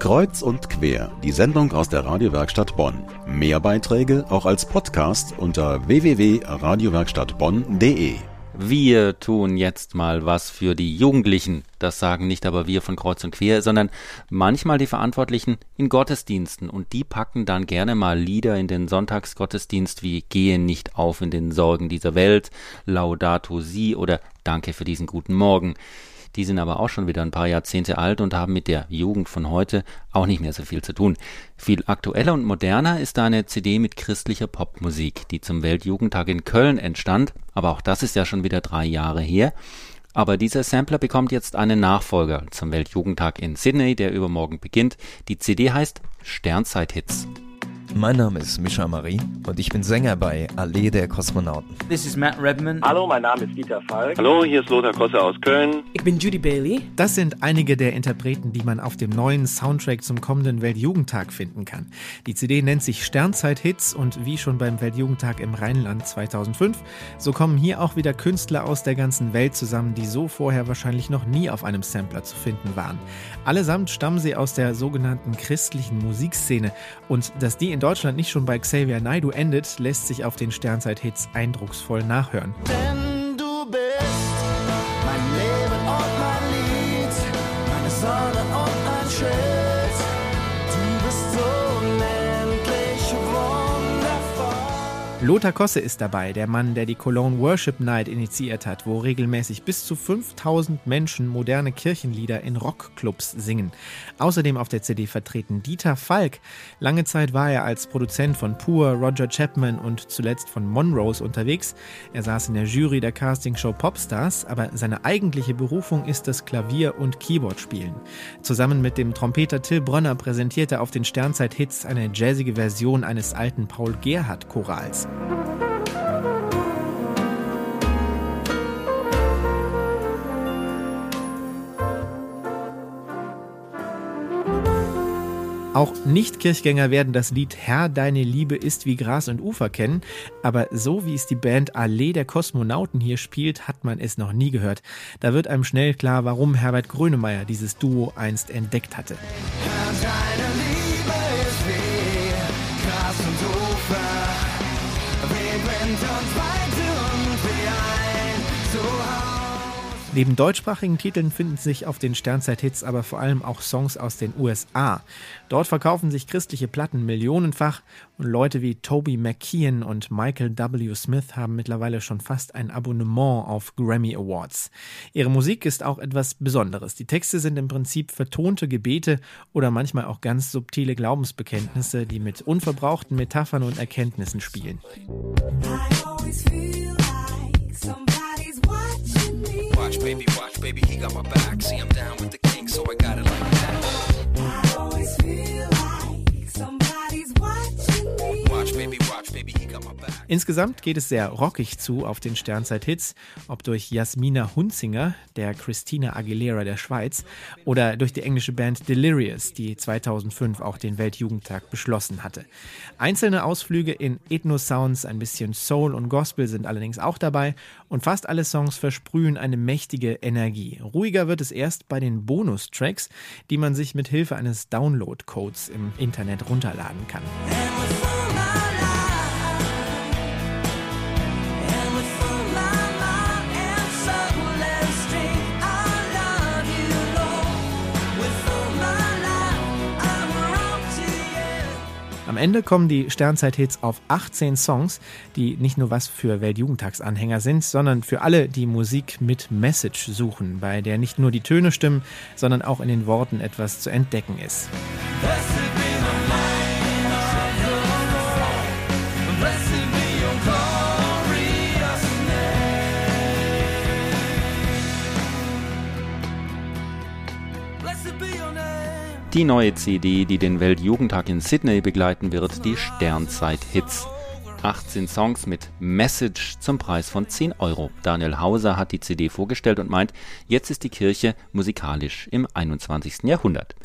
Kreuz und quer, die Sendung aus der Radiowerkstatt Bonn. Mehr Beiträge auch als Podcast unter www.radiowerkstattbonn.de. Wir tun jetzt mal was für die Jugendlichen. Das sagen nicht aber wir von Kreuz und Quer, sondern manchmal die Verantwortlichen in Gottesdiensten. Und die packen dann gerne mal Lieder in den Sonntagsgottesdienst wie Gehe nicht auf in den Sorgen dieser Welt, Laudato Si oder Danke für diesen guten Morgen. Die sind aber auch schon wieder ein paar Jahrzehnte alt und haben mit der Jugend von heute auch nicht mehr so viel zu tun. Viel aktueller und moderner ist da eine CD mit christlicher Popmusik, die zum Weltjugendtag in Köln entstand, aber auch das ist ja schon wieder drei Jahre her. Aber dieser Sampler bekommt jetzt einen Nachfolger zum Weltjugendtag in Sydney, der übermorgen beginnt. Die CD heißt Sternzeit-Hits. Mein Name ist Mischa Marie und ich bin Sänger bei Allee der Kosmonauten. This is Matt Redman. Hallo, mein Name ist Dieter Falk. Hallo, hier ist Lothar Kosse aus Köln. Ich bin Judy Bailey. Das sind einige der Interpreten, die man auf dem neuen Soundtrack zum kommenden Weltjugendtag finden kann. Die CD nennt sich Sternzeit-Hits und wie schon beim Weltjugendtag im Rheinland 2005, so kommen hier auch wieder Künstler aus der ganzen Welt zusammen, die so vorher wahrscheinlich noch nie auf einem Sampler zu finden waren. Allesamt stammen sie aus der sogenannten christlichen Musikszene und dass die in in Deutschland nicht schon bei Xavier Naidu endet, lässt sich auf den Sternzeit-Hits eindrucksvoll nachhören. Denn du bist mein Leben und mein Lied, meine Sonne und ein Schild. Du bist unendlich Lothar Kosse ist dabei, der Mann, der die Cologne Worship Night initiiert hat, wo regelmäßig bis zu 5000 Menschen moderne Kirchenlieder in Rockclubs singen. Außerdem auf der CD vertreten Dieter Falk. Lange Zeit war er als Produzent von Pur, Roger Chapman und zuletzt von Monrose unterwegs. Er saß in der Jury der Castingshow Popstars, aber seine eigentliche Berufung ist das Klavier- und Keyboardspielen. Zusammen mit dem Trompeter Till Bronner präsentiert er auf den Sternzeit-Hits eine jazzige Version eines alten Paul Gerhardt-Chorals. Auch Nicht-Kirchgänger werden das Lied Herr, deine Liebe ist wie Gras und Ufer kennen, aber so wie es die Band Allee der Kosmonauten hier spielt, hat man es noch nie gehört. Da wird einem schnell klar, warum Herbert Grönemeyer dieses Duo einst entdeckt hatte. Herr, Neben deutschsprachigen Titeln finden sich auf den Sternzeit-Hits aber vor allem auch Songs aus den USA. Dort verkaufen sich christliche Platten millionenfach und Leute wie Toby McKeon und Michael W. Smith haben mittlerweile schon fast ein Abonnement auf Grammy Awards. Ihre Musik ist auch etwas Besonderes. Die Texte sind im Prinzip vertonte Gebete oder manchmal auch ganz subtile Glaubensbekenntnisse, die mit unverbrauchten Metaphern und Erkenntnissen spielen. I got my back. See, I'm Insgesamt geht es sehr rockig zu auf den Sternzeit-Hits, ob durch Jasmina Hunzinger, der Christina Aguilera der Schweiz, oder durch die englische Band Delirious, die 2005 auch den Weltjugendtag beschlossen hatte. Einzelne Ausflüge in Ethno-Sounds, ein bisschen Soul und Gospel sind allerdings auch dabei und fast alle Songs versprühen eine mächtige Energie. Ruhiger wird es erst bei den Bonustracks, die man sich mit Hilfe eines Download-Codes im Internet runterladen kann. Am Ende kommen die Sternzeit-Hits auf 18 Songs, die nicht nur was für Weltjugendtagsanhänger sind, sondern für alle, die Musik mit Message suchen, bei der nicht nur die Töne stimmen, sondern auch in den Worten etwas zu entdecken ist. Blessed be your name. Die neue CD, die den Weltjugendtag in Sydney begleiten wird, die Sternzeit-Hits. 18 Songs mit Message zum Preis von 10 Euro. Daniel Hauser hat die CD vorgestellt und meint, jetzt ist die Kirche musikalisch im 21. Jahrhundert.